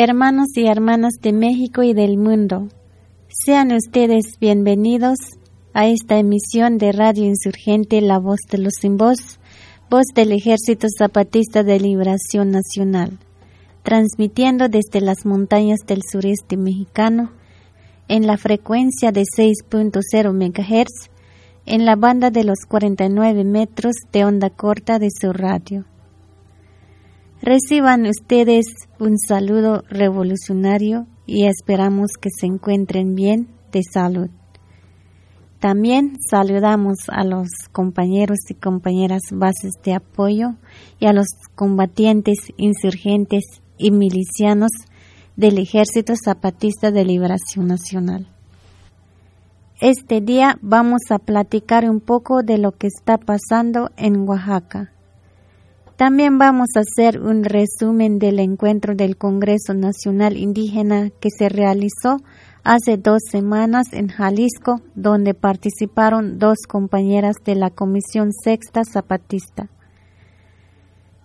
Hermanos y hermanas de México y del mundo, sean ustedes bienvenidos a esta emisión de Radio Insurgente La Voz de los Sin Voz, voz del Ejército Zapatista de Liberación Nacional, transmitiendo desde las montañas del sureste mexicano en la frecuencia de 6.0 MHz en la banda de los 49 metros de onda corta de su radio. Reciban ustedes un saludo revolucionario y esperamos que se encuentren bien de salud. También saludamos a los compañeros y compañeras bases de apoyo y a los combatientes, insurgentes y milicianos del Ejército Zapatista de Liberación Nacional. Este día vamos a platicar un poco de lo que está pasando en Oaxaca también vamos a hacer un resumen del encuentro del Congreso Nacional Indígena que se realizó hace dos semanas en Jalisco, donde participaron dos compañeras de la Comisión Sexta Zapatista.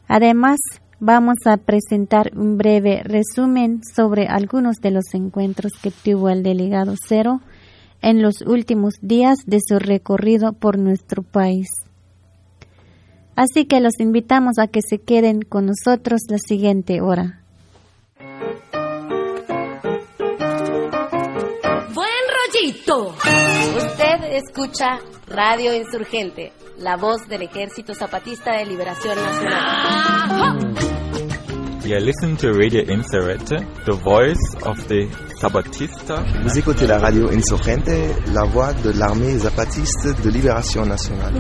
Además, vamos a presentar un breve resumen sobre algunos de los encuentros que tuvo el delegado Cero en los últimos días de su recorrido por nuestro país. Así que los invitamos a que se queden con nosotros la siguiente hora. Buen rollito. Usted escucha Radio Insurgente, la voz del Ejército Zapatista de Liberación Nacional. You listen to Radio Insurgente, the voice of the Zapatista. Vous écoutez la radio Insurgente, la voix de l'armée zapatiste de libération nationale.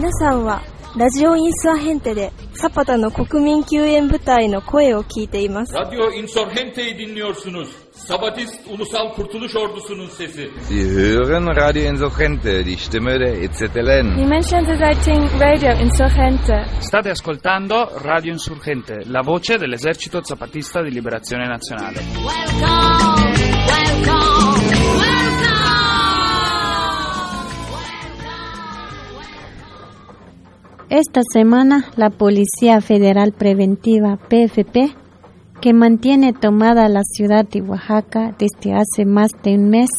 皆さんはラジオインサーヘンテでサパタの国民救援部隊の声を聞いています。 Radyo Insurgente'yi dinliyorsunuz. Sabatist Ulusal Kurtuluş Ordusu'nun sesi. Sie hören Radio Insurgente, die Stimme der E EZLN. Dimension Writing Radio Insurgente. State ascoltando Radio Insurgente, la voce dell'esercito zapatista di liberazione nazionale. Welcome, welcome, Esta semana, la Policía Federal Preventiva PFP, que mantiene tomada la ciudad de Oaxaca desde hace más de un mes,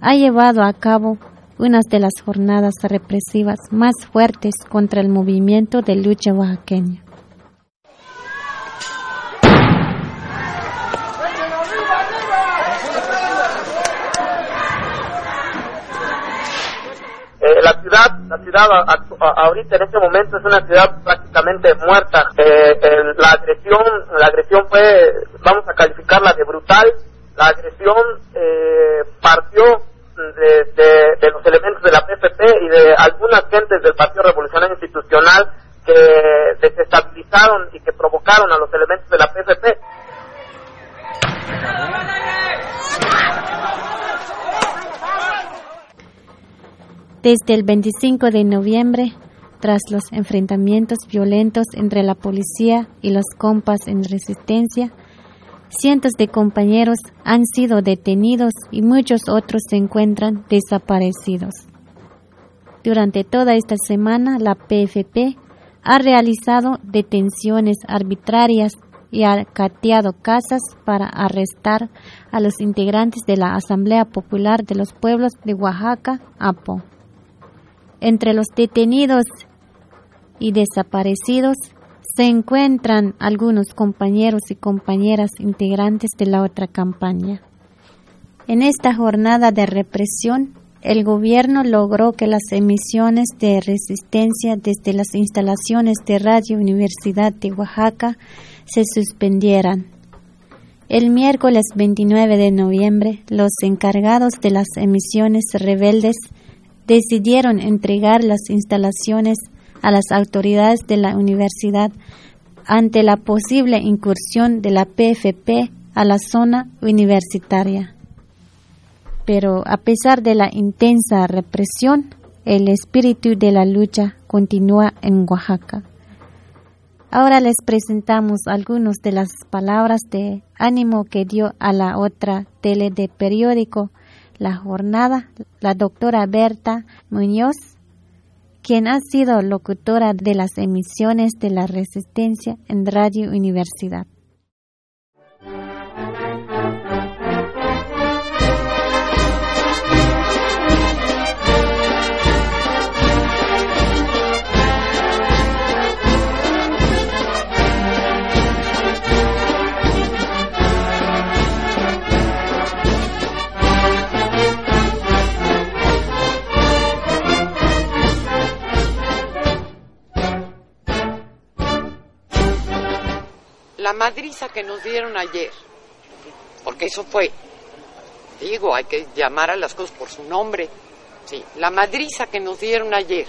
ha llevado a cabo una de las jornadas represivas más fuertes contra el movimiento de lucha oaxaqueña. Eh, la ciudad, la ciudad ahorita en este momento es una ciudad prácticamente muerta. Eh, la agresión, la agresión fue, vamos a calificarla de brutal. La agresión eh, partió de los elementos de la PFP y de algunas gentes del Partido Revolucionario Institucional que desestabilizaron y que provocaron a los elementos de la PFP. Desde el 25 de noviembre, tras los enfrentamientos violentos entre la policía y los compas en resistencia, cientos de compañeros han sido detenidos y muchos otros se encuentran desaparecidos. Durante toda esta semana, la PFP ha realizado detenciones arbitrarias y ha cateado casas para arrestar a los integrantes de la Asamblea Popular de los Pueblos de Oaxaca, APO. Entre los detenidos y desaparecidos se encuentran algunos compañeros y compañeras integrantes de la otra campaña. En esta jornada de represión, el gobierno logró que las emisiones de resistencia desde las instalaciones de Radio Universidad de Oaxaca se suspendieran. El miércoles 29 de noviembre, los encargados de las emisiones rebeldes decidieron entregar las instalaciones a las autoridades de la universidad ante la posible incursión de la PFP a la zona universitaria. Pero a pesar de la intensa represión, el espíritu de la lucha continúa en Oaxaca. Ahora les presentamos algunas de las palabras de ánimo que dio a la otra tele de periódico La Jornada, la doctora Berta Muñoz, quien ha sido locutora de las emisiones de la Resistencia en Radio Universidad. La madriza que nos dieron ayer, porque eso fue, digo, hay que llamar a las cosas por su nombre, sí, la madriza que nos dieron ayer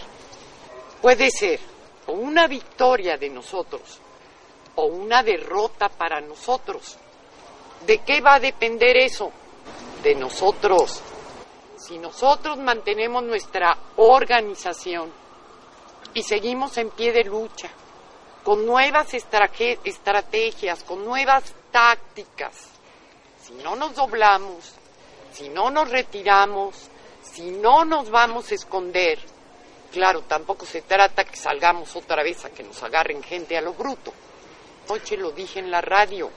puede ser o una victoria de nosotros o una derrota para nosotros. ¿De qué va a depender eso? De nosotros. Si nosotros mantenemos nuestra organización y seguimos en pie de lucha, con nuevas estrategias, con nuevas tácticas, si no nos doblamos, si no nos retiramos, si no nos vamos a esconder, claro, tampoco se trata que salgamos otra vez a que nos agarren gente a lo bruto. Anoche lo dije en la radio,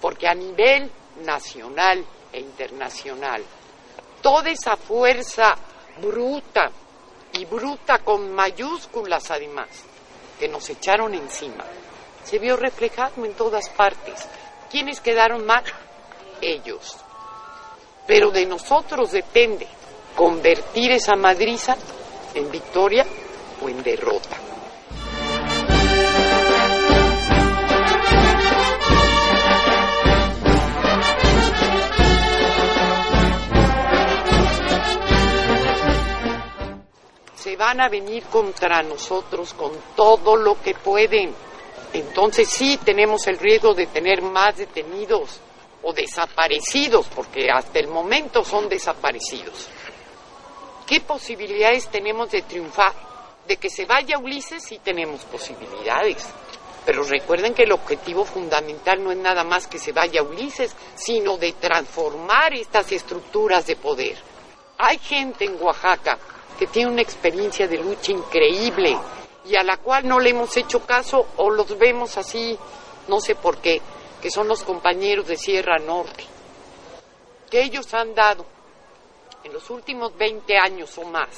porque a nivel nacional e internacional, toda esa fuerza bruta, y bruta con mayúsculas además, que nos echaron encima, se vio reflejado en todas partes. ¿Quiénes quedaron mal? Ellos. Pero de nosotros depende convertir esa madriza en victoria o en derrota. Se van a venir contra nosotros con todo lo que pueden. Entonces sí tenemos el riesgo de tener más detenidos o desaparecidos, porque hasta el momento son desaparecidos. ¿Qué posibilidades tenemos de triunfar? De que se vaya Ulises sí tenemos posibilidades. Pero recuerden que el objetivo fundamental no es nada más que se vaya Ulises, sino de transformar estas estructuras de poder. Hay gente en Oaxaca que tiene una experiencia de lucha increíble y a la cual no le hemos hecho caso o los vemos así, no sé por qué, que son los compañeros de Sierra Norte, que ellos han dado en los últimos 20 años o más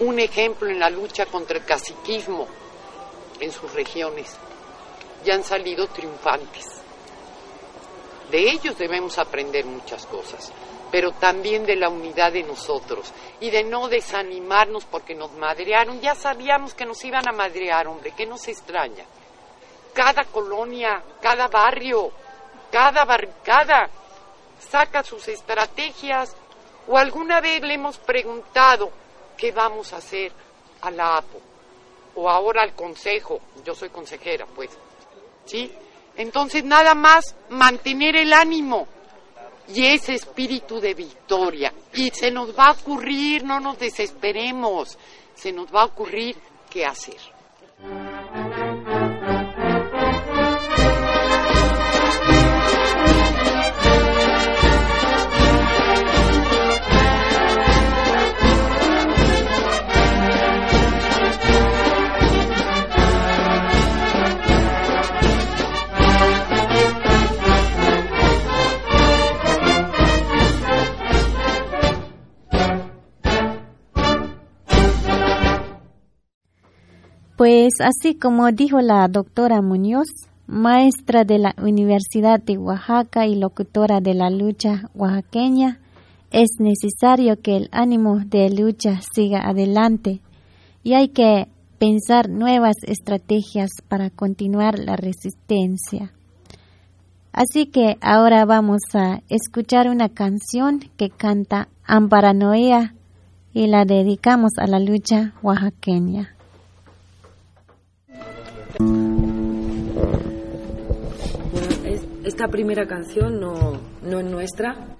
un ejemplo en la lucha contra el caciquismo en sus regiones y han salido triunfantes. De ellos debemos aprender muchas cosas, pero también de la unidad de nosotros y de no desanimarnos porque nos madrearon. Ya sabíamos que nos iban a madrear, hombre, que nos extraña. Cada colonia, cada barrio, cada barricada saca sus estrategias o alguna vez le hemos preguntado qué vamos a hacer a la APO o ahora al consejo. Yo soy consejera, pues. ¿Sí? Entonces nada más mantener el ánimo y ese espíritu de victoria. Y se nos va a ocurrir, no nos desesperemos, se nos va a ocurrir qué hacer. Pues así como dijo la doctora Muñoz, maestra de la Universidad de Oaxaca y locutora de la lucha oaxaqueña, es necesario que el ánimo de lucha siga adelante y hay que pensar nuevas estrategias para continuar la resistencia. Así que ahora vamos a escuchar una canción que canta Amparanoia y la dedicamos a la lucha oaxaqueña. Esta primera canción no, no es nuestra,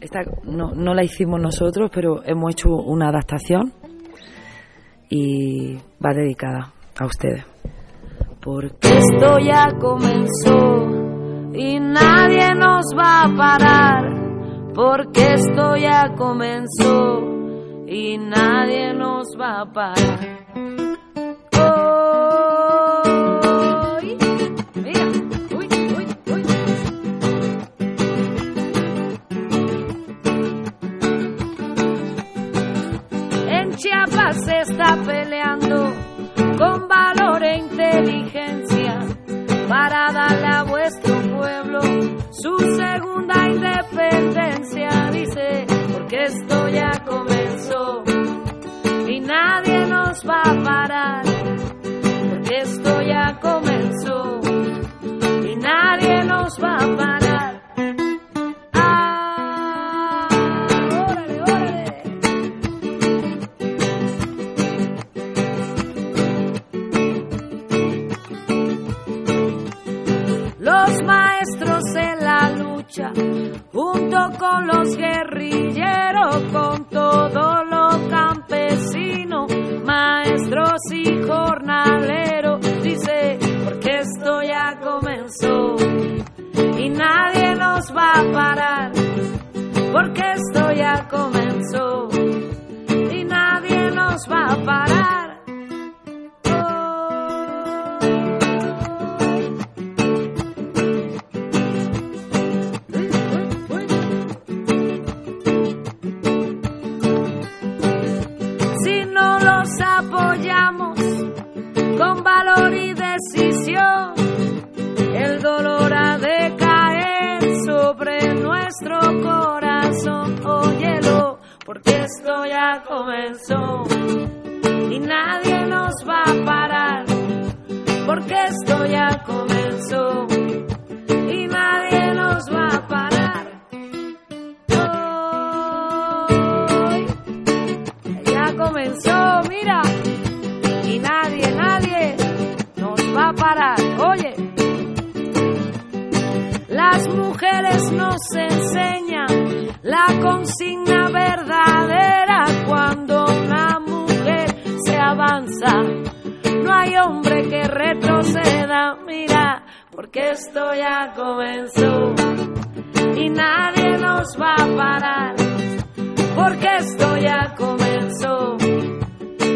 esta no, no la hicimos nosotros, pero hemos hecho una adaptación y va dedicada a ustedes. Porque Esto ya comenzó y nadie nos va a parar. Porque esto ya comenzó y nadie nos va a parar. Consigna verdadera cuando una mujer se avanza. No hay hombre que retroceda, mira, porque esto ya comenzó y nadie nos va a parar, porque esto ya comenzó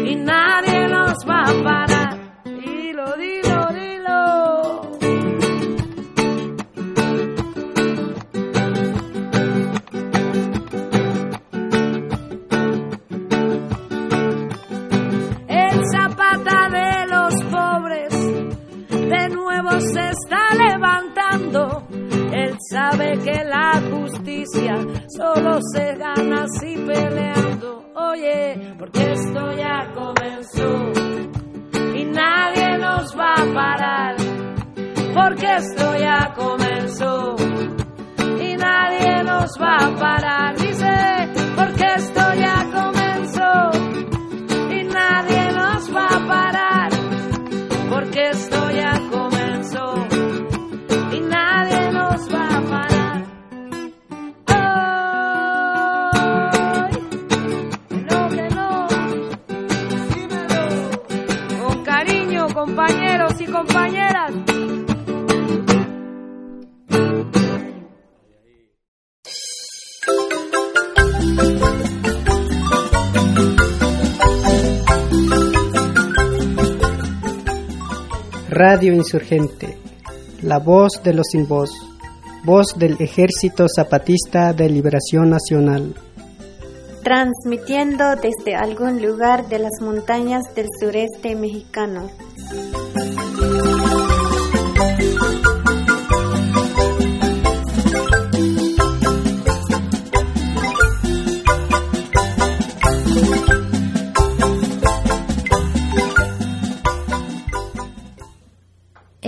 y nadie nos va a parar. Sabe que la justicia solo se gana así peleando. Oye, porque esto ya comenzó y nadie nos va a parar. Porque esto ya comenzó y nadie nos va a parar. Dice, porque esto ya comenzó Radio Insurgente, la voz de los sin voz, voz del Ejército Zapatista de Liberación Nacional. transmitiendo desde algún lugar de las montañas del sureste mexicano.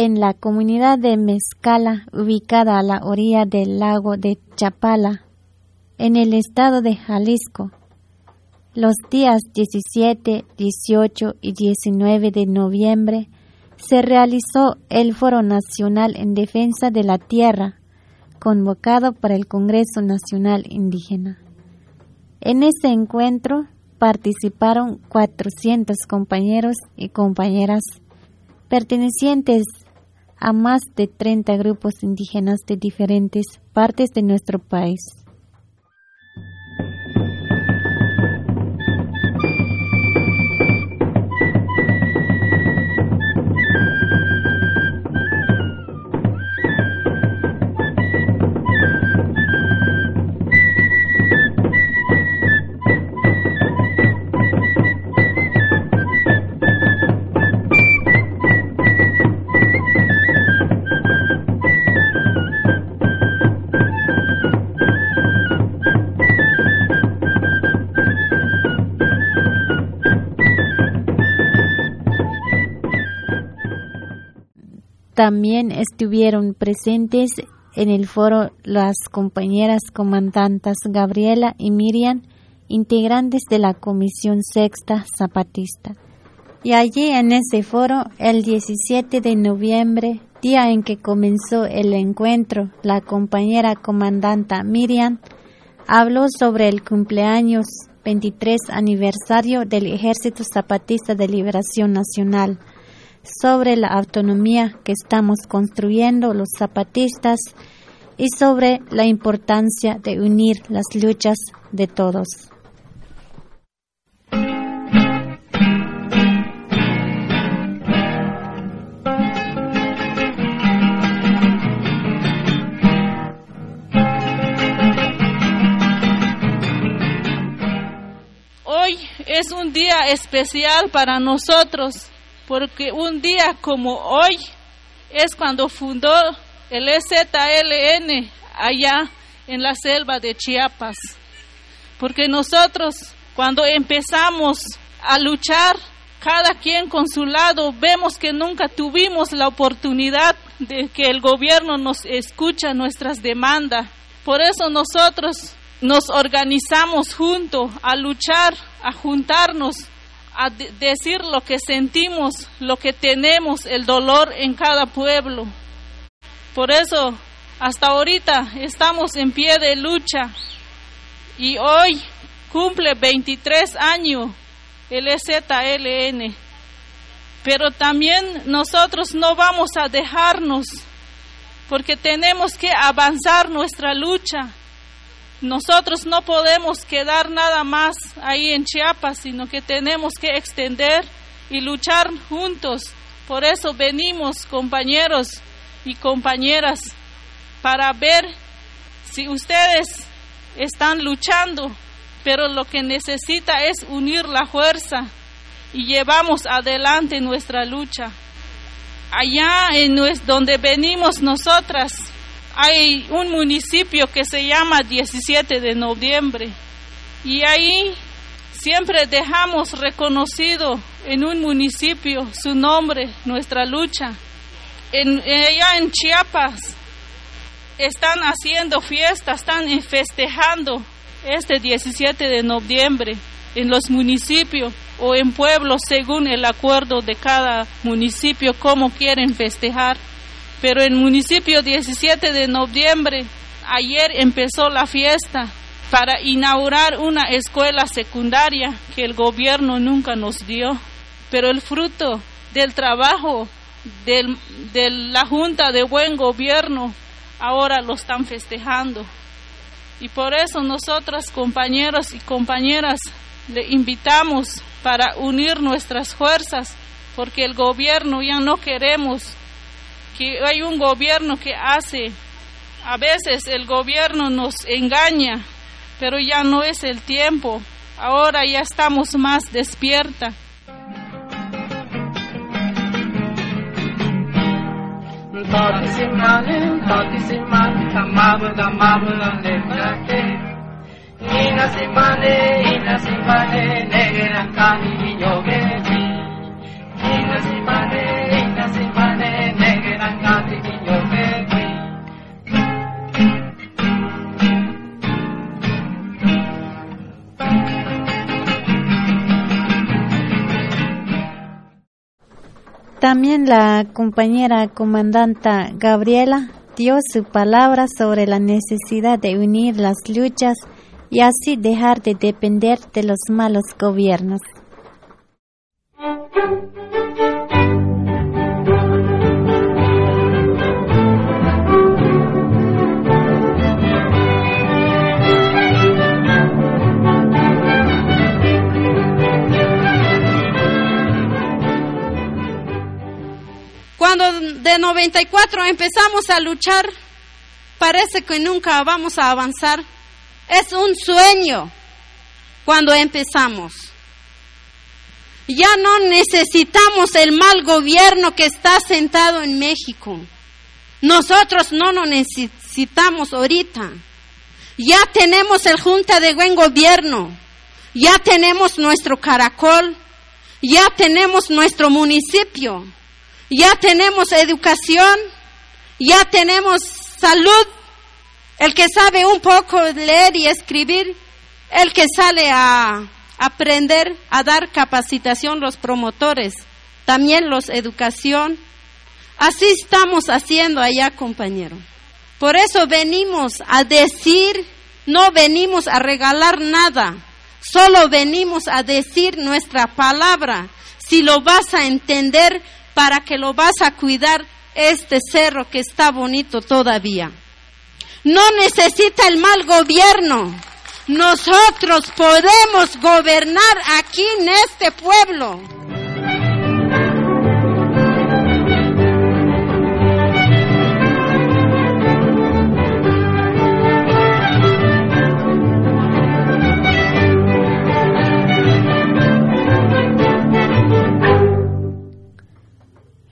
En la comunidad de Mezcala, ubicada a la orilla del lago de Chapala, en el estado de Jalisco, los días 17, 18 y 19 de noviembre se realizó el Foro Nacional en Defensa de la Tierra, convocado por el Congreso Nacional Indígena. En ese encuentro participaron 400 compañeros y compañeras pertenecientes a más de 30 grupos indígenas de diferentes partes de nuestro país. También estuvieron presentes en el foro las compañeras comandantas Gabriela y Miriam, integrantes de la Comisión Sexta Zapatista. Y allí en ese foro, el 17 de noviembre, día en que comenzó el encuentro, la compañera comandanta Miriam habló sobre el cumpleaños 23 aniversario del Ejército Zapatista de Liberación Nacional sobre la autonomía que estamos construyendo los zapatistas y sobre la importancia de unir las luchas de todos. Hoy es un día especial para nosotros porque un día como hoy es cuando fundó el EZLN allá en la selva de Chiapas. porque nosotros cuando empezamos a luchar, cada quien con su lado, vemos que nunca tuvimos la oportunidad de que el gobierno nos escucha nuestras demandas. Por eso nosotros nos organizamos juntos a luchar, a juntarnos, a de- decir lo que sentimos, lo que tenemos, el dolor en cada pueblo. Por eso, hasta ahorita estamos en pie de lucha y hoy cumple 23 años el EZLN. Pero también nosotros no vamos a dejarnos porque tenemos que avanzar nuestra lucha. Nosotros no podemos quedar nada más ahí en Chiapas, sino que tenemos que extender y luchar juntos. Por eso venimos, compañeros y compañeras, para ver si ustedes están luchando, pero lo que necesita es unir la fuerza y llevamos adelante nuestra lucha. Allá en donde venimos nosotras hay un municipio que se llama 17 de noviembre y ahí siempre dejamos reconocido en un municipio su nombre, nuestra lucha. En, allá en Chiapas están haciendo fiestas, están festejando este 17 de noviembre en los municipios o en pueblos según el acuerdo de cada municipio cómo quieren festejar. Pero en el municipio 17 de noviembre, ayer empezó la fiesta para inaugurar una escuela secundaria que el gobierno nunca nos dio. Pero el fruto del trabajo de la Junta de Buen Gobierno ahora lo están festejando. Y por eso nosotras, compañeros y compañeras, le invitamos para unir nuestras fuerzas, porque el gobierno ya no queremos que hay un gobierno que hace, a veces el gobierno nos engaña, pero ya no es el tiempo, ahora ya estamos más despierta. Simane, También la compañera comandanta Gabriela dio su palabra sobre la necesidad de unir las luchas y así dejar de depender de los malos gobiernos. De 94 empezamos a luchar, parece que nunca vamos a avanzar. Es un sueño cuando empezamos. Ya no necesitamos el mal gobierno que está sentado en México. Nosotros no lo necesitamos ahorita. Ya tenemos el Junta de Buen Gobierno. Ya tenemos nuestro caracol. Ya tenemos nuestro municipio ya tenemos educación, ya tenemos salud, el que sabe un poco leer y escribir, el que sale a aprender, a dar capacitación los promotores, también los educación. Así estamos haciendo allá, compañero. Por eso venimos a decir, no venimos a regalar nada, solo venimos a decir nuestra palabra. Si lo vas a entender, para que lo vas a cuidar este cerro que está bonito todavía. No necesita el mal gobierno. Nosotros podemos gobernar aquí en este pueblo.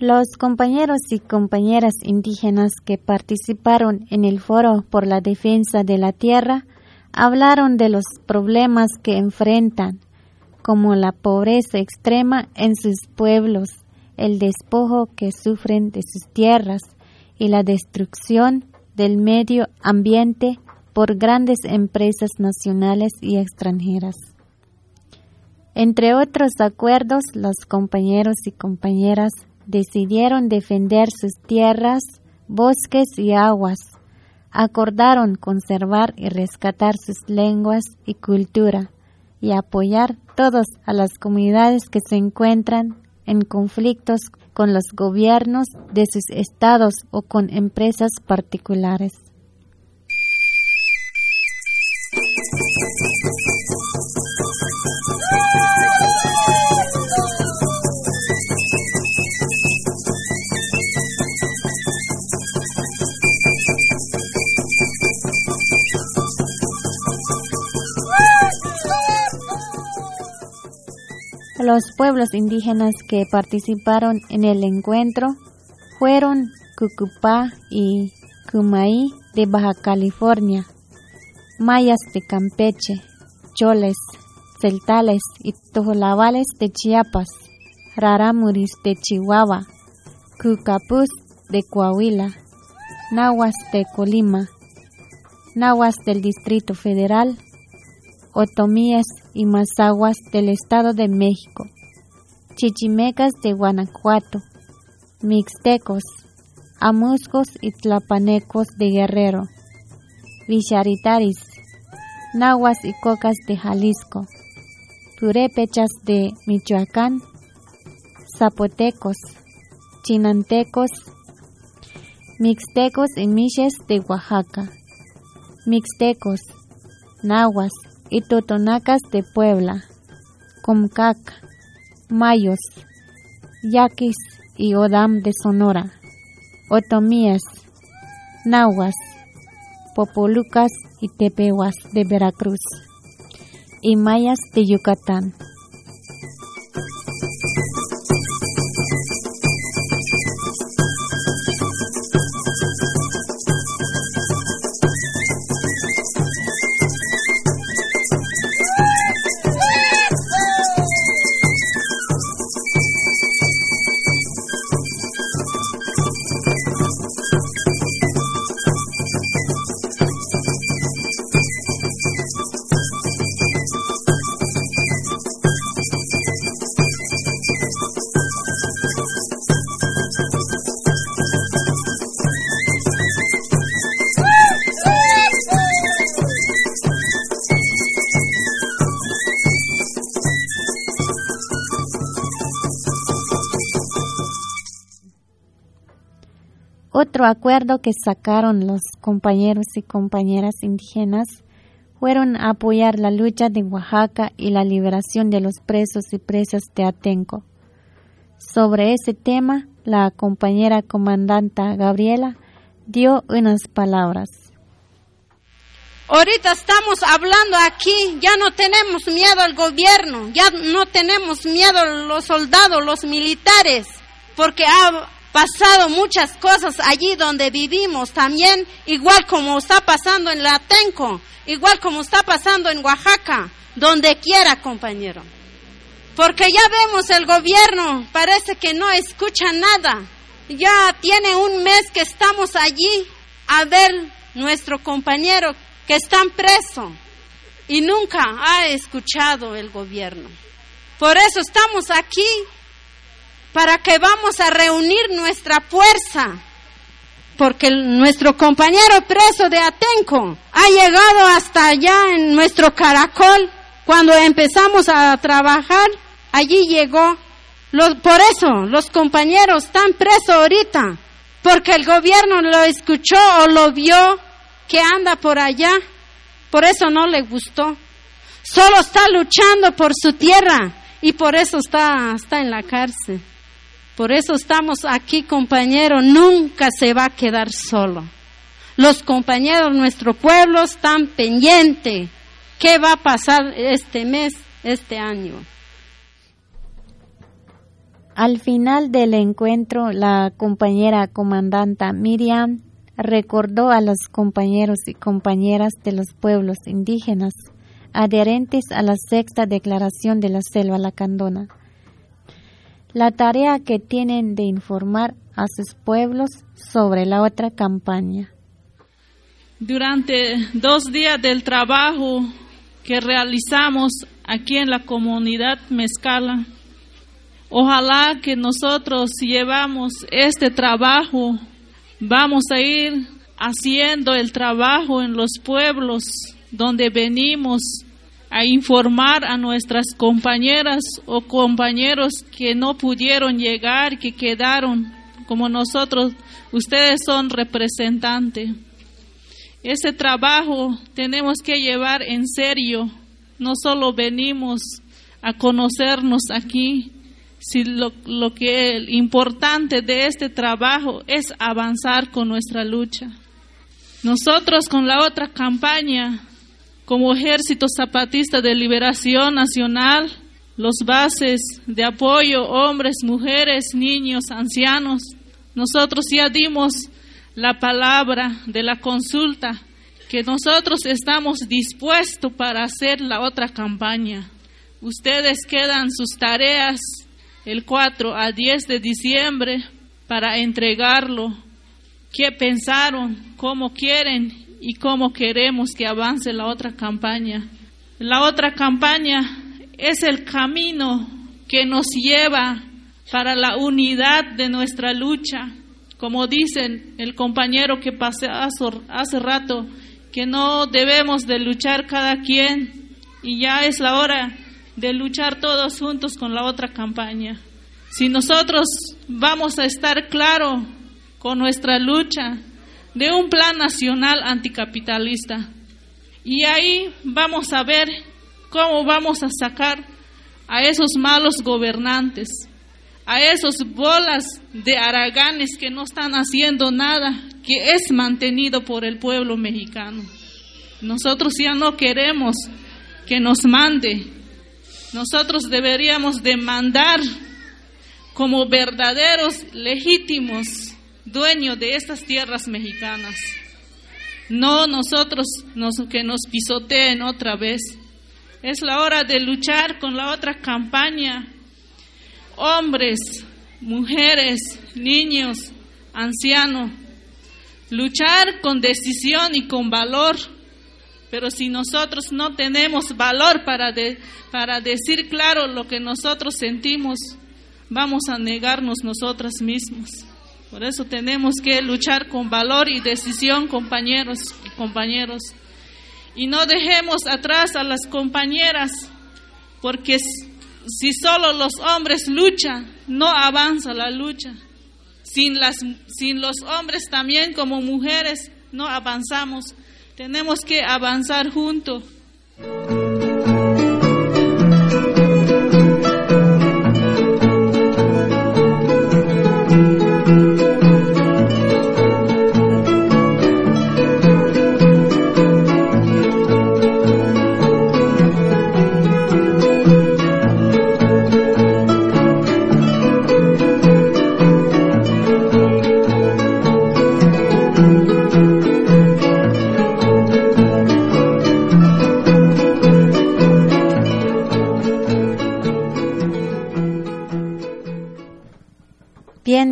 Los compañeros y compañeras indígenas que participaron en el foro por la defensa de la tierra Hablaron de los problemas que enfrentan, como la pobreza extrema en sus pueblos, el despojo que sufren de sus tierras y la destrucción del medio ambiente por grandes empresas nacionales y extranjeras. Entre otros acuerdos, los compañeros y compañeras decidieron defender sus tierras, bosques y aguas. Acordaron conservar y rescatar sus lenguas y cultura y apoyar todos a las comunidades que se encuentran en conflictos con los gobiernos de sus estados o con empresas particulares. Los pueblos indígenas que participaron en el encuentro fueron Cucupá y Cumaí de Baja California, mayas de Campeche, choles, celtales y tojolabales de Chiapas, raramuris de Chihuahua, cucapús de Coahuila, nahuas de Colima, nahuas del Distrito Federal, otomíes y mazaguas del Estado de México, chichimecas de Guanajuato, mixtecos, amuscos y tlapanecos de Guerrero, villaritaris, nahuas y cocas de Jalisco, purépechas de Michoacán, zapotecos, chinantecos, mixtecos y miches de Oaxaca, mixtecos, nahuas y totonacas de Puebla, Comcac, Mayos, Yaquis y Odam de Sonora, Otomíes, Nahuas, Popolucas y Tepehuas de Veracruz y Mayas de Yucatán. Otro acuerdo que sacaron los compañeros y compañeras indígenas fueron apoyar la lucha de Oaxaca y la liberación de los presos y presas de Atenco. Sobre ese tema, la compañera comandanta Gabriela dio unas palabras. Ahorita estamos hablando aquí, ya no tenemos miedo al gobierno, ya no tenemos miedo a los soldados, los militares, porque pasado muchas cosas allí donde vivimos también, igual como está pasando en Latenco, igual como está pasando en Oaxaca, donde quiera, compañero. Porque ya vemos el gobierno, parece que no escucha nada. Ya tiene un mes que estamos allí a ver nuestro compañero que está preso y nunca ha escuchado el gobierno. Por eso estamos aquí para que vamos a reunir nuestra fuerza. Porque nuestro compañero preso de Atenco ha llegado hasta allá en nuestro caracol. Cuando empezamos a trabajar, allí llegó. por eso los compañeros están presos ahorita. Porque el gobierno lo escuchó o lo vio que anda por allá. Por eso no le gustó. Solo está luchando por su tierra y por eso está, está en la cárcel. Por eso estamos aquí, compañeros. Nunca se va a quedar solo. Los compañeros de nuestro pueblo están pendientes. ¿Qué va a pasar este mes, este año? Al final del encuentro, la compañera comandanta Miriam recordó a los compañeros y compañeras de los pueblos indígenas adherentes a la sexta declaración de la selva lacandona la tarea que tienen de informar a sus pueblos sobre la otra campaña. Durante dos días del trabajo que realizamos aquí en la comunidad Mezcala, ojalá que nosotros llevamos este trabajo, vamos a ir haciendo el trabajo en los pueblos donde venimos a informar a nuestras compañeras o compañeros que no pudieron llegar, que quedaron como nosotros. Ustedes son representantes. Ese trabajo tenemos que llevar en serio. No solo venimos a conocernos aquí, sino lo que es importante de este trabajo es avanzar con nuestra lucha. Nosotros con la otra campaña como Ejército Zapatista de Liberación Nacional, los bases de apoyo, hombres, mujeres, niños, ancianos. Nosotros ya dimos la palabra de la consulta que nosotros estamos dispuestos para hacer la otra campaña. Ustedes quedan sus tareas el 4 a 10 de diciembre para entregarlo. ¿Qué pensaron? ¿Cómo quieren? Y cómo queremos que avance la otra campaña. La otra campaña es el camino que nos lleva para la unidad de nuestra lucha. Como dicen el compañero que pasé hace rato, que no debemos de luchar cada quien y ya es la hora de luchar todos juntos con la otra campaña. Si nosotros vamos a estar claro con nuestra lucha, de un plan nacional anticapitalista. Y ahí vamos a ver cómo vamos a sacar a esos malos gobernantes, a esos bolas de araganes que no están haciendo nada, que es mantenido por el pueblo mexicano. Nosotros ya no queremos que nos mande. Nosotros deberíamos demandar como verdaderos legítimos dueño de estas tierras mexicanas. No nosotros nos, que nos pisoteen otra vez. Es la hora de luchar con la otra campaña. Hombres, mujeres, niños, ancianos. Luchar con decisión y con valor. Pero si nosotros no tenemos valor para, para decir claro lo que nosotros sentimos, vamos a negarnos nosotras mismos. Por eso tenemos que luchar con valor y decisión, compañeros y compañeros. Y no dejemos atrás a las compañeras, porque si solo los hombres luchan, no avanza la lucha. Sin, las, sin los hombres también como mujeres no avanzamos. Tenemos que avanzar juntos.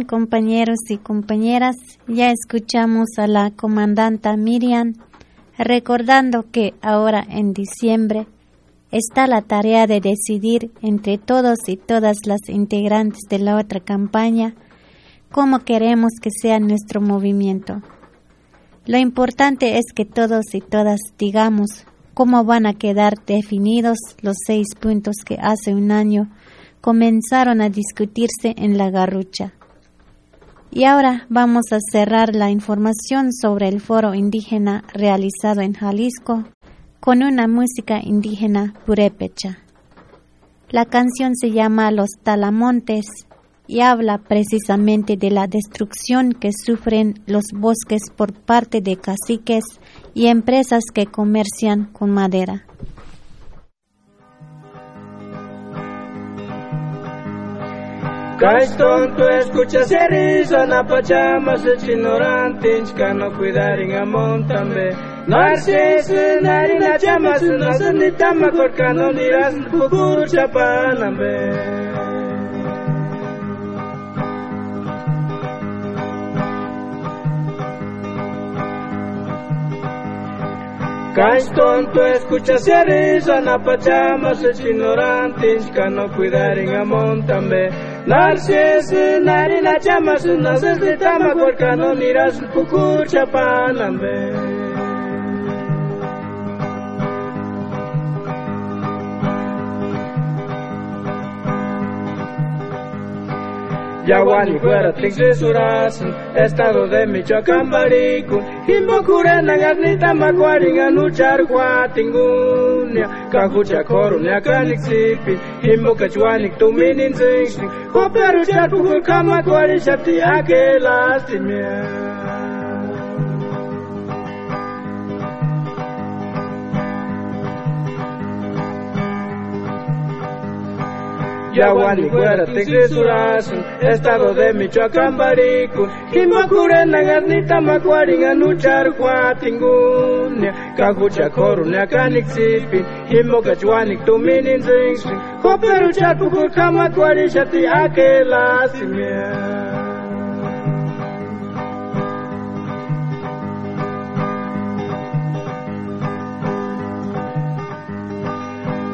Compañeros y compañeras, ya escuchamos a la comandanta Miriam recordando que ahora en diciembre está la tarea de decidir entre todos y todas las integrantes de la otra campaña cómo queremos que sea nuestro movimiento. Lo importante es que todos y todas digamos cómo van a quedar definidos los seis puntos que hace un año comenzaron a discutirse en la garrucha. Y ahora vamos a cerrar la información sobre el foro indígena realizado en Jalisco con una música indígena purépecha. La canción se llama Los Talamontes y habla precisamente de la destrucción que sufren los bosques por parte de caciques y empresas que comercian con madera. Cais tonto, escucha se risa na pachama se ignorante, que no cuidarin a montambe. Narcese, nari na chama, su no se ni tama, corca no dirás, pukur chapanambe. Cais tonto, escucha se risa na pachama, se ignorante, que no cuidarin a montambe. Narcese, nari na chama, su no se ni tama, corca no dirás, pukur chapanambe. Yaguani fuera Tixisurasan, estado de Michoacán, Baricun, Himbocurena, Garnita, Macuaringa, Nuchar, Huatingunia, Cajucha, Corunia, Canixipi, Himbocachuanic, Tuminin, Zingsi, Coperu, Chapucu, Camacuari, Shati, Akelastimia. Yaguani, Guara, Texas, Surazo, Estado de Michoacán, Barico, Quimbacurena, Garnita, Macuaringa, Nuchar, Huatingunia, Cajucha, Coruña, Canixipi, Quimbocachuanic, Tuminin, Zinxin, Coperuchar, Pucurcama, Cuarisha, Tiaque, Lasimia.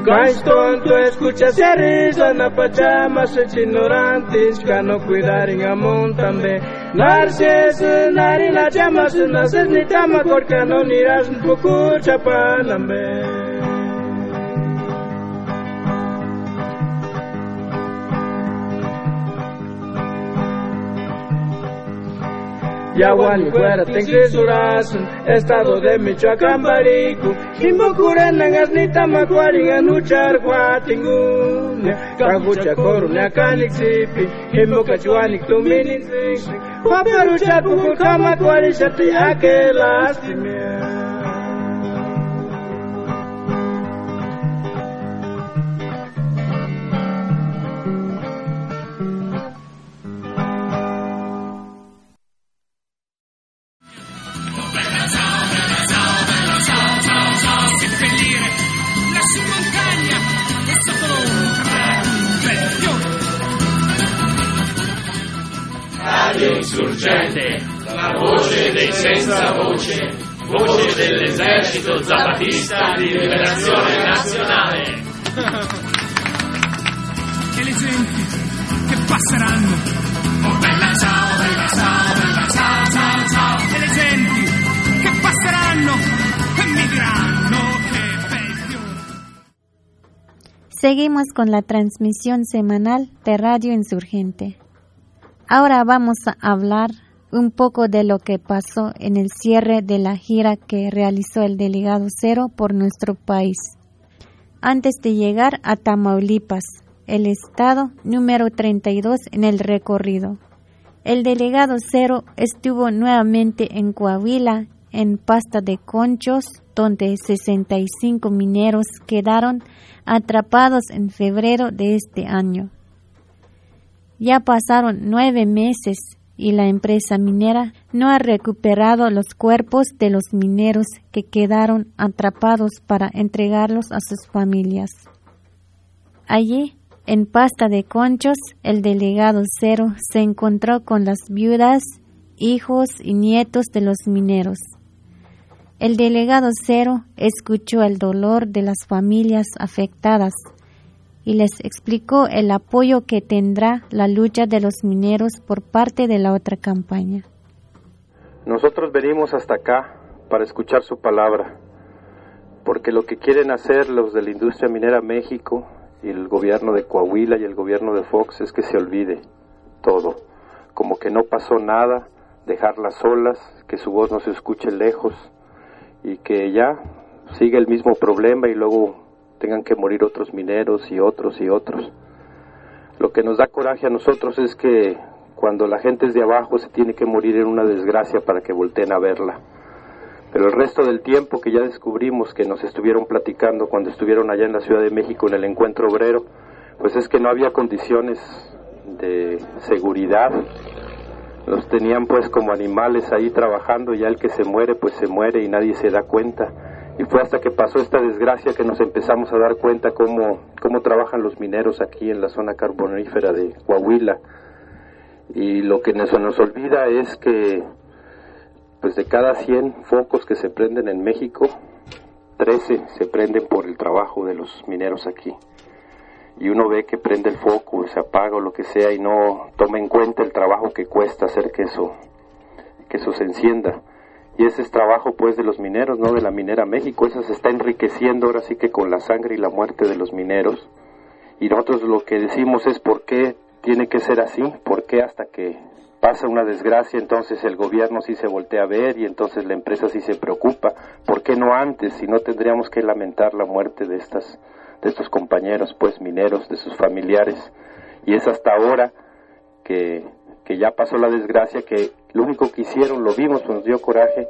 Cais tonto, escucha se risa na pachama, se ignorantes, que no cuidarin a montambe. Narcese, nari na chama, se naces ni tama, corca no niras, pukur chapanambe. Yaguan, Cuera, Surasun, Estado de Michoacán, Barico, Jimbocurenan, Asnita, Macuaringan, Uchar, Guatinguña, Cajucha, Coruña, Canixipi, Jimbocachuanic, Tuminin, Sixi, Guaparucha, Pucama, Cuarisha, Tiaque, Lastimia. Con la transmisión semanal de Radio Insurgente. Ahora vamos a hablar un poco de lo que pasó en el cierre de la gira que realizó el delegado Cero por nuestro país. Antes de llegar a Tamaulipas, el estado número 32 en el recorrido. El delegado Cero estuvo nuevamente en Coahuila, en Pasta de Conchos, donde 65 mineros quedaron atrapados en febrero de este año. Ya pasaron nueve meses y la empresa minera no ha recuperado los cuerpos de los mineros que quedaron atrapados para entregarlos a sus familias. Allí, en Pasta de Conchos, el delegado Cero se encontró con las viudas, hijos y nietos de los mineros. El delegado Cero escuchó el dolor de las familias afectadas y les explicó el apoyo que tendrá la lucha de los mineros por parte de la otra campaña. Nosotros venimos hasta acá para escuchar su palabra, porque lo que quieren hacer los de la industria minera México y el gobierno de Coahuila y el gobierno de Fox es que se olvide todo, como que no pasó nada, dejarlas solas, que su voz no se escuche lejos y que ya siga el mismo problema y luego tengan que morir otros mineros y otros y otros. Lo que nos da coraje a nosotros es que cuando la gente es de abajo se tiene que morir en una desgracia para que volteen a verla. Pero el resto del tiempo que ya descubrimos que nos estuvieron platicando cuando estuvieron allá en la Ciudad de México en el encuentro obrero, pues es que no había condiciones de seguridad. Los tenían pues como animales ahí trabajando, ya el que se muere pues se muere y nadie se da cuenta. Y fue hasta que pasó esta desgracia que nos empezamos a dar cuenta cómo, cómo trabajan los mineros aquí en la zona carbonífera de Coahuila. Y lo que nos, nos olvida es que pues de cada 100 focos que se prenden en México, 13 se prenden por el trabajo de los mineros aquí. Y uno ve que prende el foco, se apaga o lo que sea y no toma en cuenta el trabajo que cuesta hacer que eso, que eso se encienda. Y ese es trabajo pues de los mineros, no de la minera México. Esa se está enriqueciendo ahora sí que con la sangre y la muerte de los mineros. Y nosotros lo que decimos es por qué tiene que ser así, por qué hasta que pasa una desgracia, entonces el gobierno sí se voltea a ver y entonces la empresa sí se preocupa. ¿Por qué no antes? Si no tendríamos que lamentar la muerte de estas de estos compañeros, pues mineros, de sus familiares. Y es hasta ahora que, que ya pasó la desgracia que lo único que hicieron, lo vimos, nos dio coraje,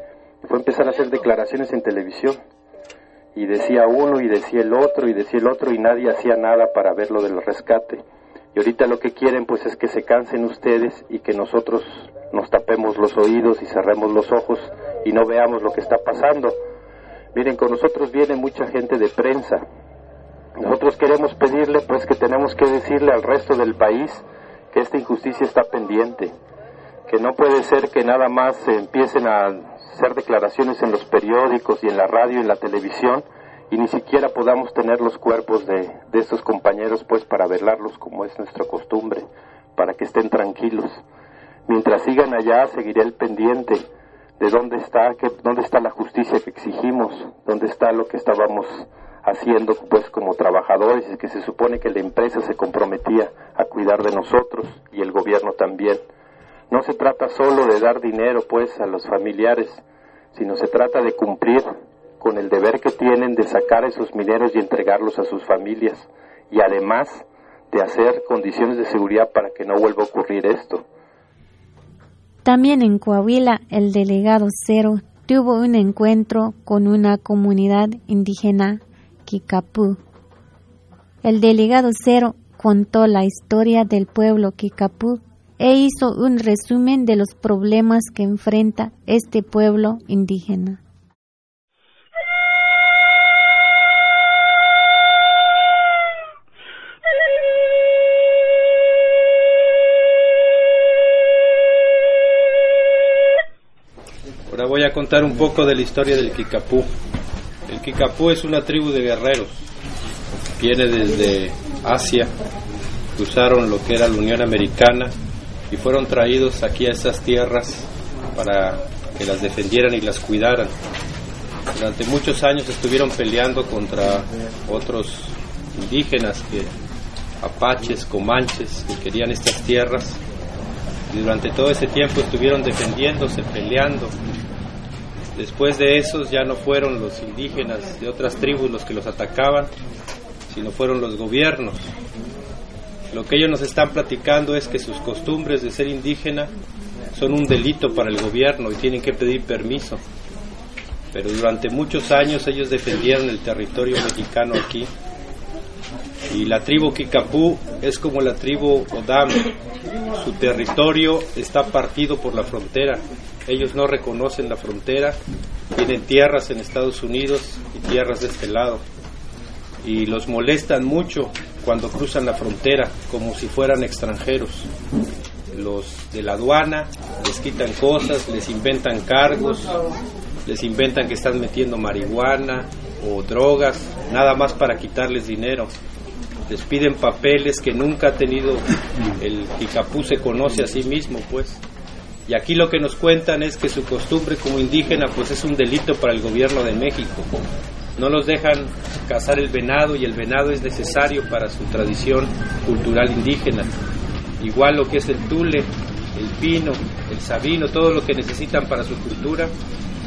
fue empezar a hacer declaraciones en televisión. Y decía uno y decía el otro y decía el otro y nadie hacía nada para ver lo del rescate. Y ahorita lo que quieren pues es que se cansen ustedes y que nosotros nos tapemos los oídos y cerremos los ojos y no veamos lo que está pasando. Miren, con nosotros viene mucha gente de prensa. Nosotros queremos pedirle pues que tenemos que decirle al resto del país que esta injusticia está pendiente, que no puede ser que nada más se empiecen a hacer declaraciones en los periódicos y en la radio y en la televisión y ni siquiera podamos tener los cuerpos de, de estos compañeros pues para velarlos como es nuestra costumbre, para que estén tranquilos. Mientras sigan allá, seguiré el pendiente de dónde está, que, dónde está la justicia que exigimos, dónde está lo que estábamos haciendo pues como trabajadores y que se supone que la empresa se comprometía a cuidar de nosotros y el gobierno también. No se trata solo de dar dinero pues a los familiares, sino se trata de cumplir con el deber que tienen de sacar esos mineros y entregarlos a sus familias y además de hacer condiciones de seguridad para que no vuelva a ocurrir esto. También en Coahuila, el delegado Cero tuvo un encuentro con una comunidad indígena Kikapú. El delegado Cero contó la historia del pueblo Kikapú e hizo un resumen de los problemas que enfrenta este pueblo indígena. Ahora voy a contar un poco de la historia del Kikapú. El Kikapú es una tribu de guerreros. Viene desde Asia, cruzaron lo que era la Unión Americana y fueron traídos aquí a esas tierras para que las defendieran y las cuidaran. Durante muchos años estuvieron peleando contra otros indígenas, que, apaches, comanches, que querían estas tierras. Y durante todo ese tiempo estuvieron defendiéndose, peleando, Después de esos ya no fueron los indígenas de otras tribus los que los atacaban, sino fueron los gobiernos. Lo que ellos nos están platicando es que sus costumbres de ser indígena son un delito para el gobierno y tienen que pedir permiso. Pero durante muchos años ellos defendieron el territorio mexicano aquí. Y la tribu Kikapú es como la tribu Odam. Su territorio está partido por la frontera ellos no reconocen la frontera, tienen tierras en Estados Unidos y tierras de este lado. Y los molestan mucho cuando cruzan la frontera, como si fueran extranjeros. Los de la aduana les quitan cosas, les inventan cargos, les inventan que están metiendo marihuana o drogas, nada más para quitarles dinero. Les piden papeles que nunca ha tenido el Kikapú se conoce a sí mismo, pues. Y aquí lo que nos cuentan es que su costumbre como indígena pues es un delito para el gobierno de México. No los dejan cazar el venado y el venado es necesario para su tradición cultural indígena. Igual lo que es el tule, el pino, el sabino, todo lo que necesitan para su cultura,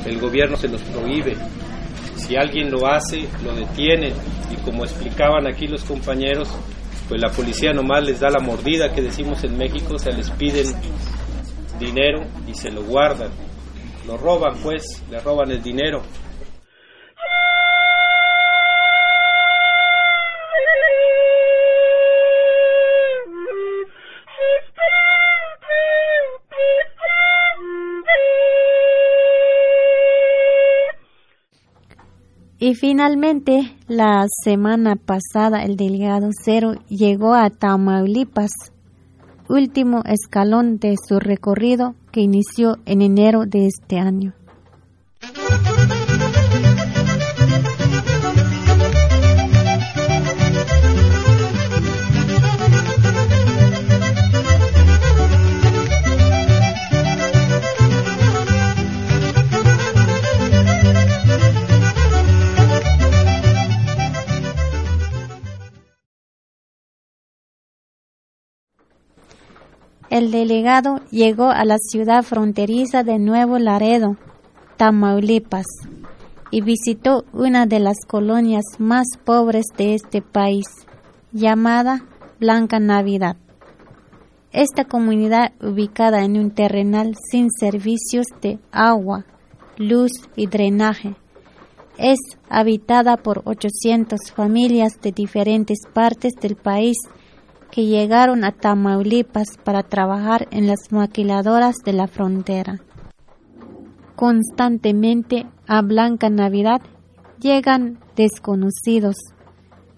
el gobierno se los prohíbe. Si alguien lo hace, lo detienen y como explicaban aquí los compañeros, pues la policía nomás les da la mordida que decimos en México, o sea, les piden dinero y se lo guardan. Lo roban pues, le roban el dinero. Y finalmente, la semana pasada el delegado Cero llegó a Tamaulipas último escalón de su recorrido que inició en enero de este año. El delegado llegó a la ciudad fronteriza de Nuevo Laredo, Tamaulipas, y visitó una de las colonias más pobres de este país, llamada Blanca Navidad. Esta comunidad, ubicada en un terrenal sin servicios de agua, luz y drenaje, es habitada por 800 familias de diferentes partes del país que llegaron a Tamaulipas para trabajar en las maquiladoras de la frontera. Constantemente a Blanca Navidad llegan desconocidos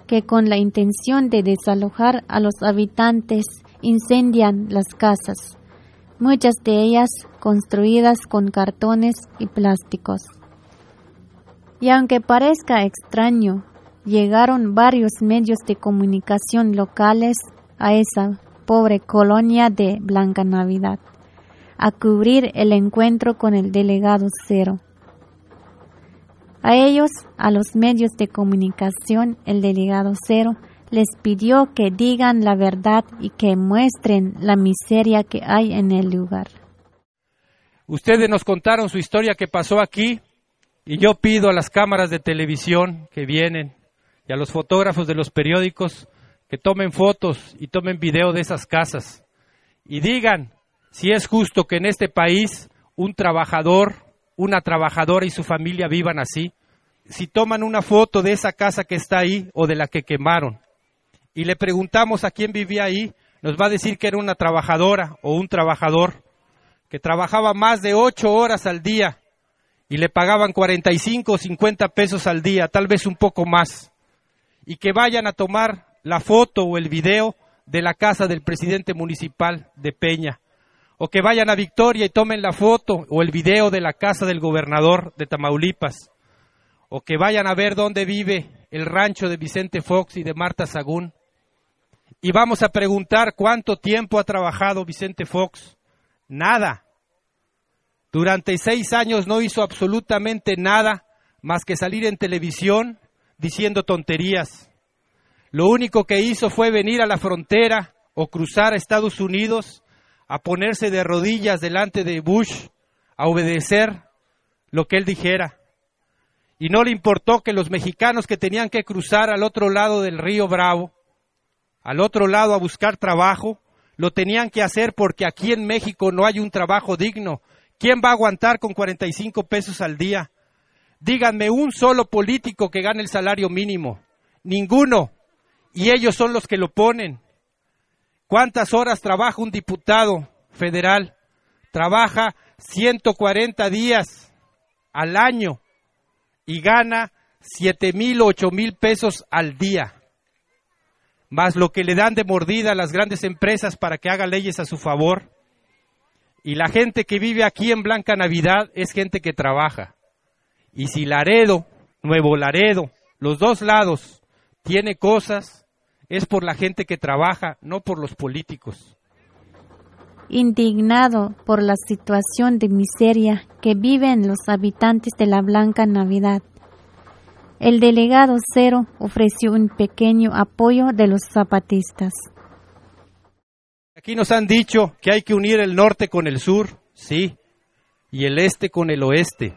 que con la intención de desalojar a los habitantes incendian las casas, muchas de ellas construidas con cartones y plásticos. Y aunque parezca extraño, llegaron varios medios de comunicación locales a esa pobre colonia de Blanca Navidad a cubrir el encuentro con el delegado Cero. A ellos, a los medios de comunicación, el delegado Cero les pidió que digan la verdad y que muestren la miseria que hay en el lugar. Ustedes nos contaron su historia que pasó aquí y yo pido a las cámaras de televisión que vienen y a los fotógrafos de los periódicos que tomen fotos y tomen video de esas casas y digan si es justo que en este país un trabajador, una trabajadora y su familia vivan así. Si toman una foto de esa casa que está ahí o de la que quemaron y le preguntamos a quién vivía ahí, nos va a decir que era una trabajadora o un trabajador que trabajaba más de ocho horas al día y le pagaban 45 o 50 pesos al día, tal vez un poco más, y que vayan a tomar la foto o el video de la casa del presidente municipal de Peña, o que vayan a Victoria y tomen la foto o el video de la casa del gobernador de Tamaulipas, o que vayan a ver dónde vive el rancho de Vicente Fox y de Marta Sagún. Y vamos a preguntar cuánto tiempo ha trabajado Vicente Fox. Nada. Durante seis años no hizo absolutamente nada más que salir en televisión diciendo tonterías. Lo único que hizo fue venir a la frontera o cruzar a Estados Unidos a ponerse de rodillas delante de Bush, a obedecer lo que él dijera. Y no le importó que los mexicanos que tenían que cruzar al otro lado del río Bravo, al otro lado a buscar trabajo, lo tenían que hacer porque aquí en México no hay un trabajo digno. ¿Quién va a aguantar con 45 pesos al día? Díganme un solo político que gane el salario mínimo. Ninguno y ellos son los que lo ponen. ¿Cuántas horas trabaja un diputado federal? Trabaja 140 días al año y gana 7 mil, 8 mil pesos al día, más lo que le dan de mordida a las grandes empresas para que haga leyes a su favor. Y la gente que vive aquí en Blanca Navidad es gente que trabaja. Y si Laredo, Nuevo Laredo, los dos lados, tiene cosas, es por la gente que trabaja, no por los políticos. Indignado por la situación de miseria que viven los habitantes de la Blanca Navidad, el delegado Cero ofreció un pequeño apoyo de los zapatistas. Aquí nos han dicho que hay que unir el norte con el sur, sí, y el este con el oeste.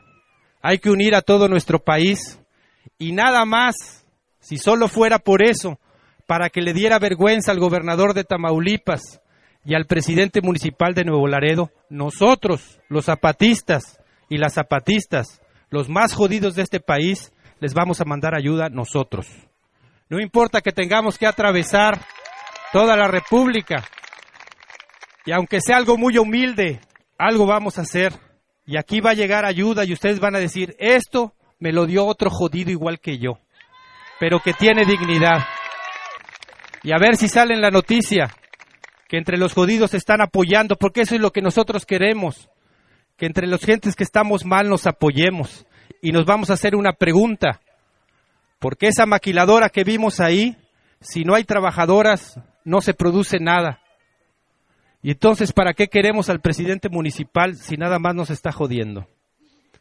Hay que unir a todo nuestro país y nada más, si solo fuera por eso, para que le diera vergüenza al gobernador de Tamaulipas y al presidente municipal de Nuevo Laredo, nosotros, los zapatistas y las zapatistas, los más jodidos de este país, les vamos a mandar ayuda nosotros. No importa que tengamos que atravesar toda la República, y aunque sea algo muy humilde, algo vamos a hacer. Y aquí va a llegar ayuda y ustedes van a decir, esto me lo dio otro jodido igual que yo, pero que tiene dignidad. Y a ver si sale en la noticia que entre los jodidos se están apoyando, porque eso es lo que nosotros queremos, que entre los gentes que estamos mal nos apoyemos. Y nos vamos a hacer una pregunta, porque esa maquiladora que vimos ahí, si no hay trabajadoras, no se produce nada. Y entonces, ¿para qué queremos al presidente municipal si nada más nos está jodiendo?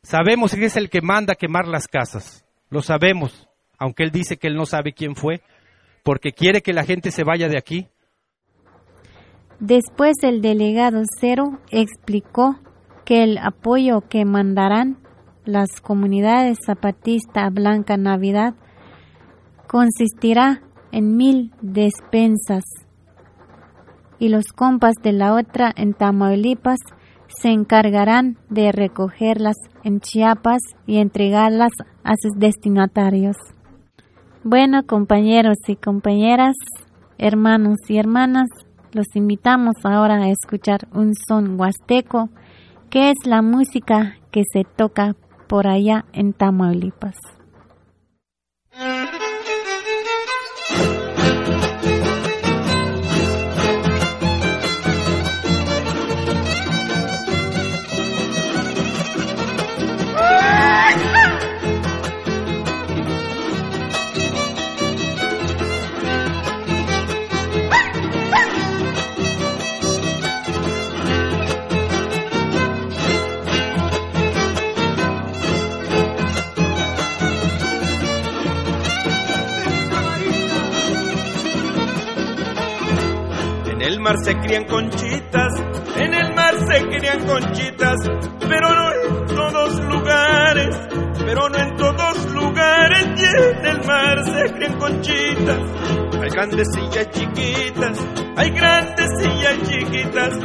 Sabemos que es el que manda quemar las casas, lo sabemos, aunque él dice que él no sabe quién fue, porque quiere que la gente se vaya de aquí. Después el delegado Cero explicó que el apoyo que mandarán las comunidades zapatista a Blanca Navidad consistirá en mil despensas y los compas de la otra en Tamaulipas se encargarán de recogerlas en Chiapas y entregarlas a sus destinatarios. Bueno, compañeros y compañeras, hermanos y hermanas, los invitamos ahora a escuchar un son huasteco, que es la música que se toca por allá en Tamaulipas. Mar se crían conchitas, en el mar se crían conchitas, pero no en todos lugares, pero no en todos lugares, y en el mar se crían conchitas. Hay grandes hay chiquitas, hay grandes hay chiquitas,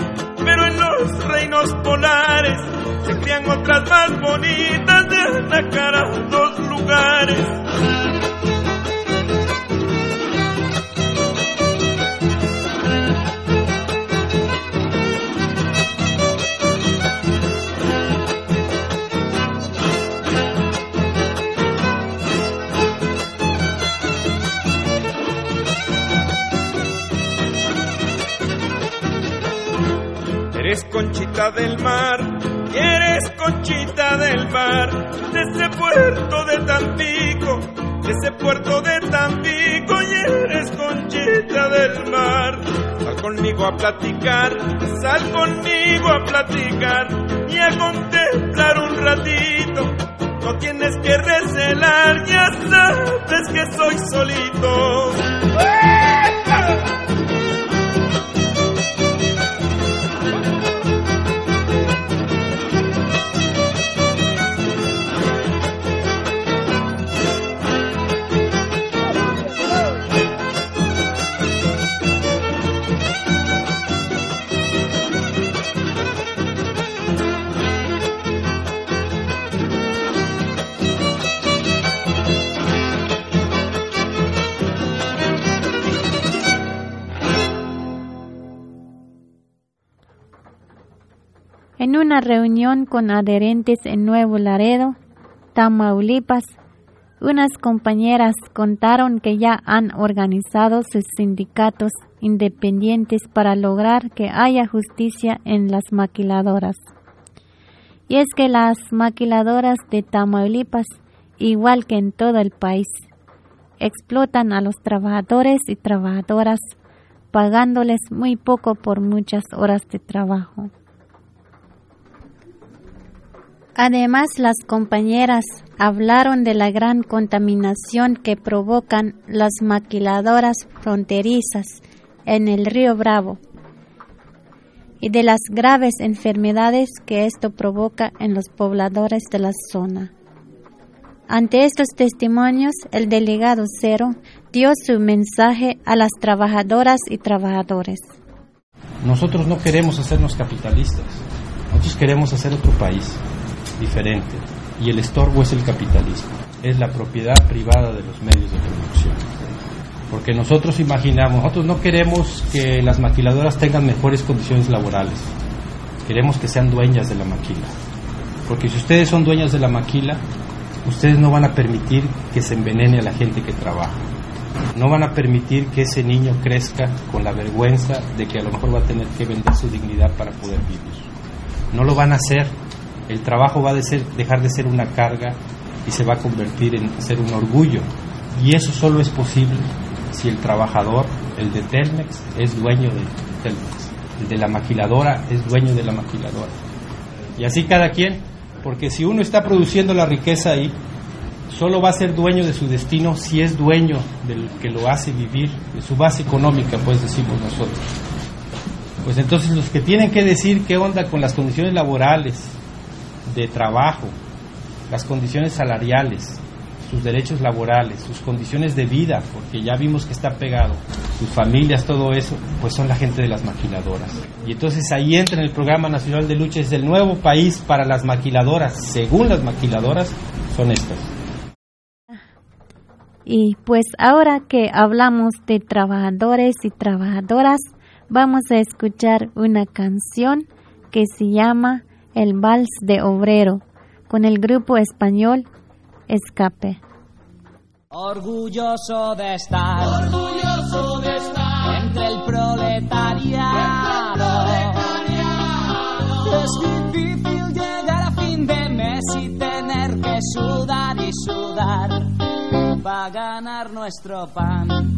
pero en los reinos polares se crían otras más bonitas de atacar a dos lugares. Conchita del mar, y eres conchita del mar, de ese puerto de Tampico, de ese puerto de Tampico, eres conchita del mar. Sal conmigo a platicar, sal conmigo a platicar y a contemplar un ratito. No tienes que recelar, ya sabes que soy solito. En una reunión con adherentes en Nuevo Laredo, Tamaulipas, unas compañeras contaron que ya han organizado sus sindicatos independientes para lograr que haya justicia en las maquiladoras. Y es que las maquiladoras de Tamaulipas, igual que en todo el país, explotan a los trabajadores y trabajadoras, pagándoles muy poco por muchas horas de trabajo. Además, las compañeras hablaron de la gran contaminación que provocan las maquiladoras fronterizas en el río Bravo y de las graves enfermedades que esto provoca en los pobladores de la zona. Ante estos testimonios, el delegado Cero dio su mensaje a las trabajadoras y trabajadores. Nosotros no queremos hacernos capitalistas, nosotros queremos hacer otro país diferente y el estorbo es el capitalismo, es la propiedad privada de los medios de producción. Porque nosotros imaginamos, nosotros no queremos que las maquiladoras tengan mejores condiciones laborales, queremos que sean dueñas de la maquila. Porque si ustedes son dueñas de la maquila, ustedes no van a permitir que se envenene a la gente que trabaja. No van a permitir que ese niño crezca con la vergüenza de que a lo mejor va a tener que vender su dignidad para poder vivir. No lo van a hacer. El trabajo va a dejar de ser una carga y se va a convertir en ser un orgullo. Y eso solo es posible si el trabajador, el de Telmex, es dueño de Telmex. El de la maquiladora es dueño de la maquiladora. Y así cada quien, porque si uno está produciendo la riqueza ahí, solo va a ser dueño de su destino si es dueño del que lo hace vivir, de su base económica, pues decimos nosotros. Pues entonces los que tienen que decir qué onda con las condiciones laborales, de trabajo, las condiciones salariales, sus derechos laborales, sus condiciones de vida, porque ya vimos que está pegado, sus familias, todo eso, pues son la gente de las maquiladoras. Y entonces ahí entra en el Programa Nacional de Lucha, es el nuevo país para las maquiladoras, según las maquiladoras, son estas. Y pues ahora que hablamos de trabajadores y trabajadoras, vamos a escuchar una canción que se llama El Vals de Obrero con el grupo español Escape. Orgulloso de estar, orgulloso de estar entre el proletariado. Es difícil llegar a fin de mes y tener que sudar y sudar para ganar nuestro pan.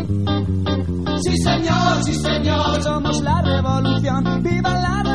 Señor, sí, señor. Somos la revolución. ¡Viva la revolución!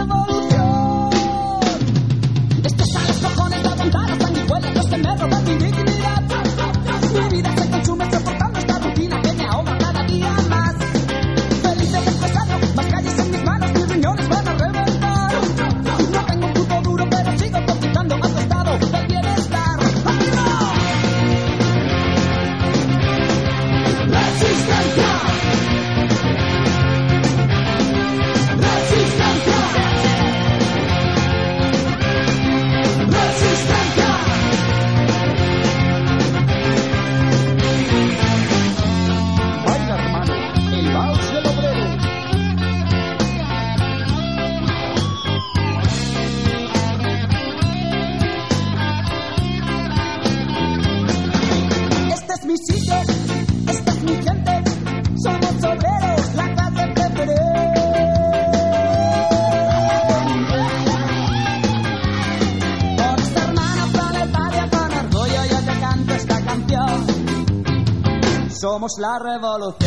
La revolución.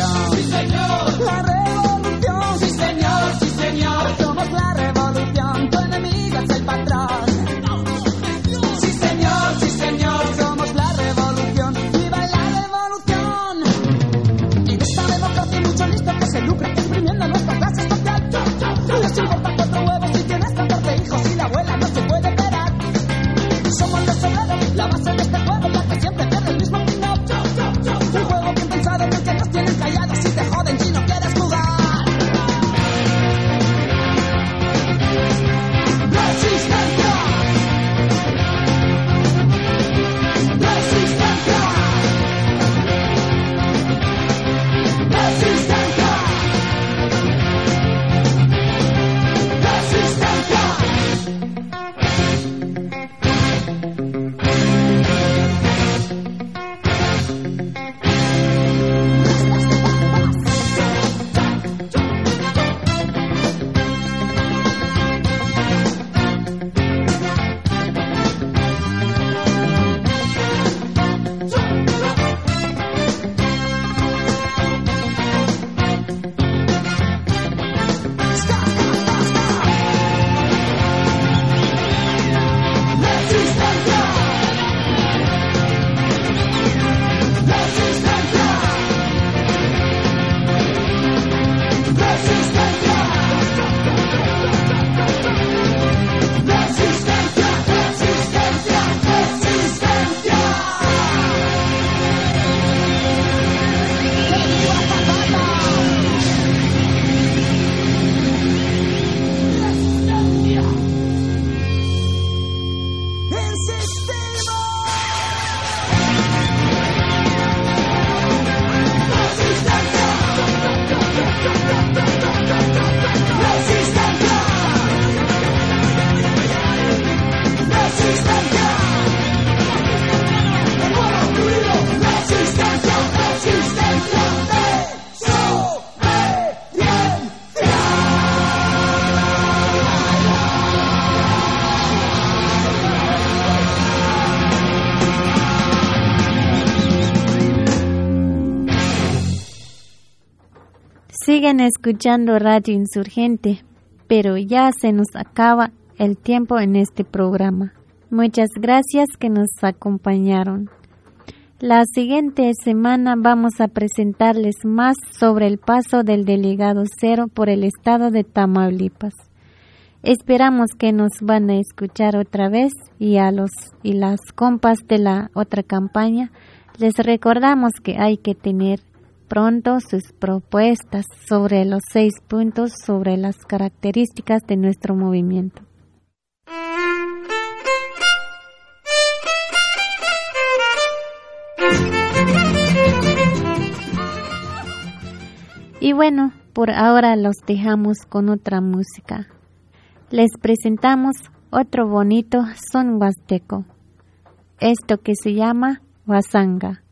Siguen escuchando Radio Insurgente, pero ya se nos acaba el tiempo en este programa. Muchas gracias que nos acompañaron. La siguiente semana vamos a presentarles más sobre el paso del delegado cero por el estado de Tamaulipas. Esperamos que nos van a escuchar otra vez y a los y las compas de la otra campaña les recordamos que hay que tener pronto sus propuestas sobre los seis puntos sobre las características de nuestro movimiento. Y bueno, por ahora los dejamos con otra música. Les presentamos otro bonito son huasteco. Esto que se llama Huasanga.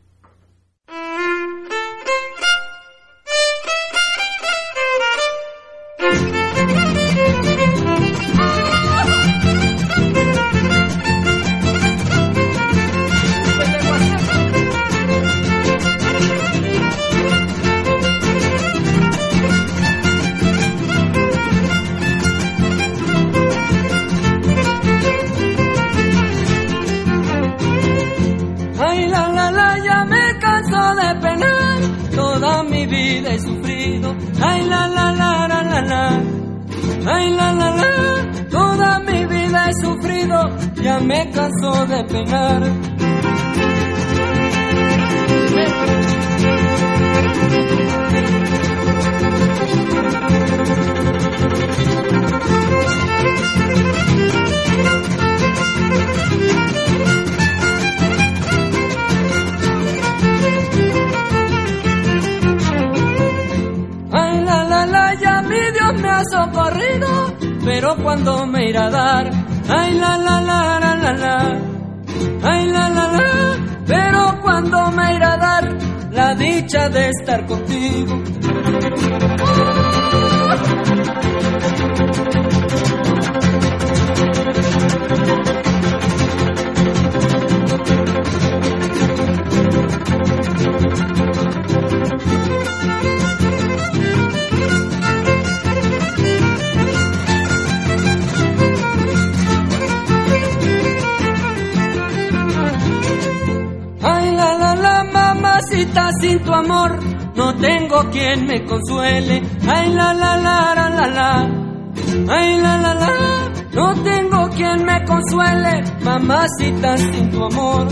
Ay, la, la, la, ya mi Dios me ha socorrido, pero cuando me irá a dar, ay, la, la, la, de estar contigo. Sin tu amor no tengo quien me consuele. Ay, la, la, la, la, la, la. Ay, la, la, la, no tengo quien me consuele. Mamacita, sin tu amor.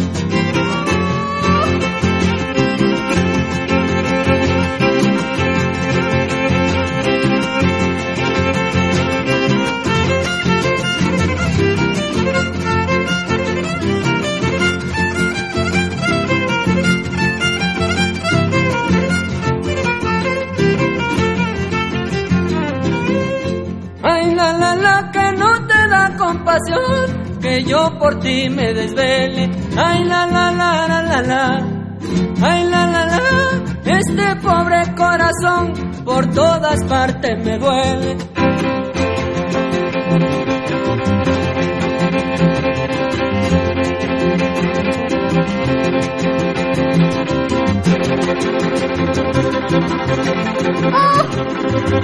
Que yo por ti me desvele. Ay, la, la, la, la, la, la. Ay, la, la, la, este pobre corazón por todas partes me duele. Ay,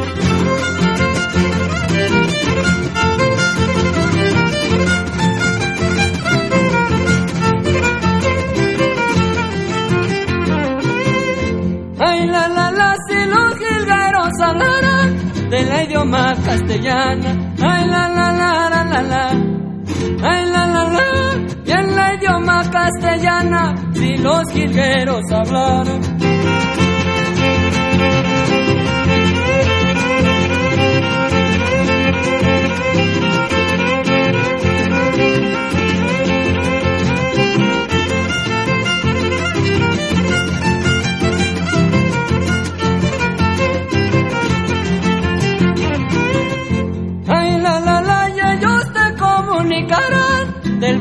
de la idioma castellana. Ay, la, la, la, la, la, la. Ay, la, la, la, y en la idioma castellana, si los jilgueros hablaran.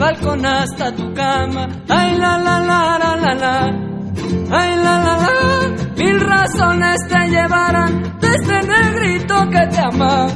Balcón hasta tu cama. Ay, la, la, la, la, la, la. Ay, la, la, la, mil razones te llevarán de este negrito que te ama.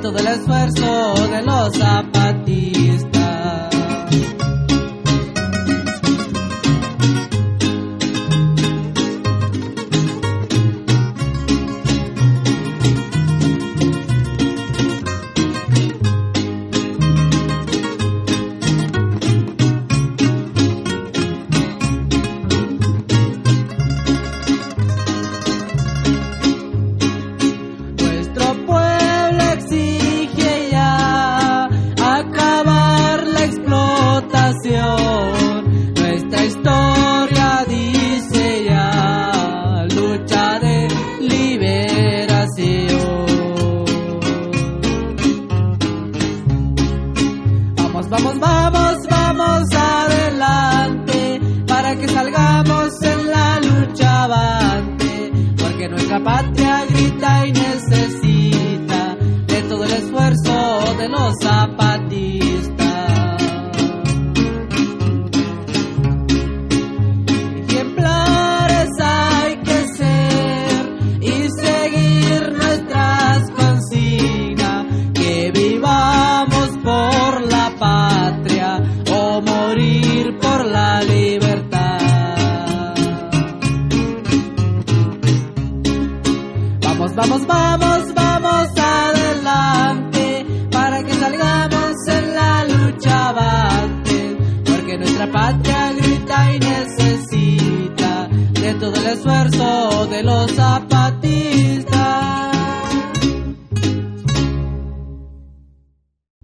Todo el esfuerzo de los